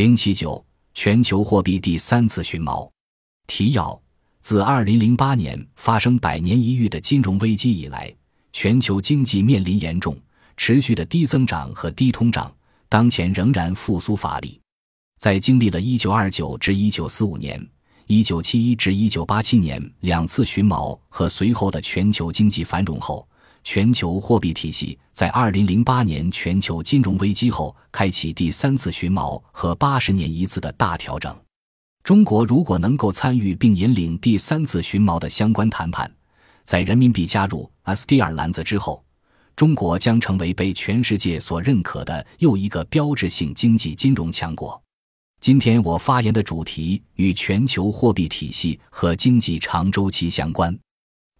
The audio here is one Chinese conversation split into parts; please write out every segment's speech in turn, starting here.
零七九全球货币第三次寻锚。提要：自二零零八年发生百年一遇的金融危机以来，全球经济面临严重、持续的低增长和低通胀，当前仍然复苏乏力。在经历了一九二九至一九四五年、一九七一至一九八七年两次寻锚和随后的全球经济繁荣后，全球货币体系在二零零八年全球金融危机后开启第三次寻锚和八十年一次的大调整。中国如果能够参与并引领第三次寻锚的相关谈判，在人民币加入 SDR 篮子之后，中国将成为被全世界所认可的又一个标志性经济金融强国。今天我发言的主题与全球货币体系和经济长周期相关。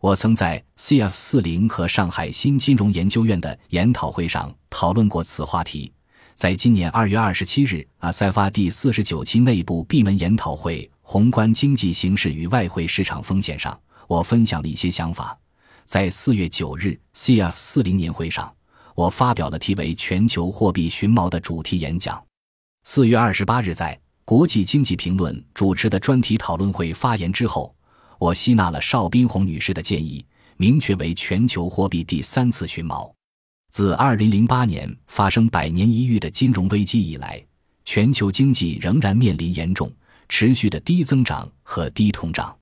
我曾在 CF 四零和上海新金融研究院的研讨会上讨论过此话题。在今年二月二十七日阿塞发第四十九期内部闭门研讨会《宏观经济形势与外汇市场风险》上，我分享了一些想法。在四月九日 CF 四零年会上，我发表了题为“全球货币寻锚”的主题演讲。四月二十八日在《国际经济评论》主持的专题讨论会发言之后。我吸纳了邵斌红女士的建议，明确为全球货币第三次寻锚。自二零零八年发生百年一遇的金融危机以来，全球经济仍然面临严重、持续的低增长和低通胀。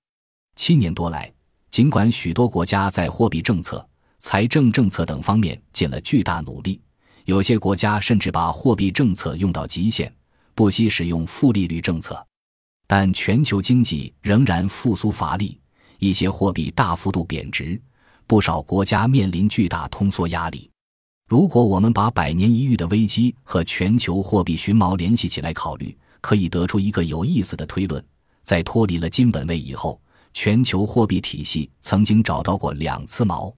七年多来，尽管许多国家在货币政策、财政政策等方面尽了巨大努力，有些国家甚至把货币政策用到极限，不惜使用负利率政策。但全球经济仍然复苏乏力，一些货币大幅度贬值，不少国家面临巨大通缩压力。如果我们把百年一遇的危机和全球货币寻锚联系起来考虑，可以得出一个有意思的推论：在脱离了金本位以后，全球货币体系曾经找到过两次锚。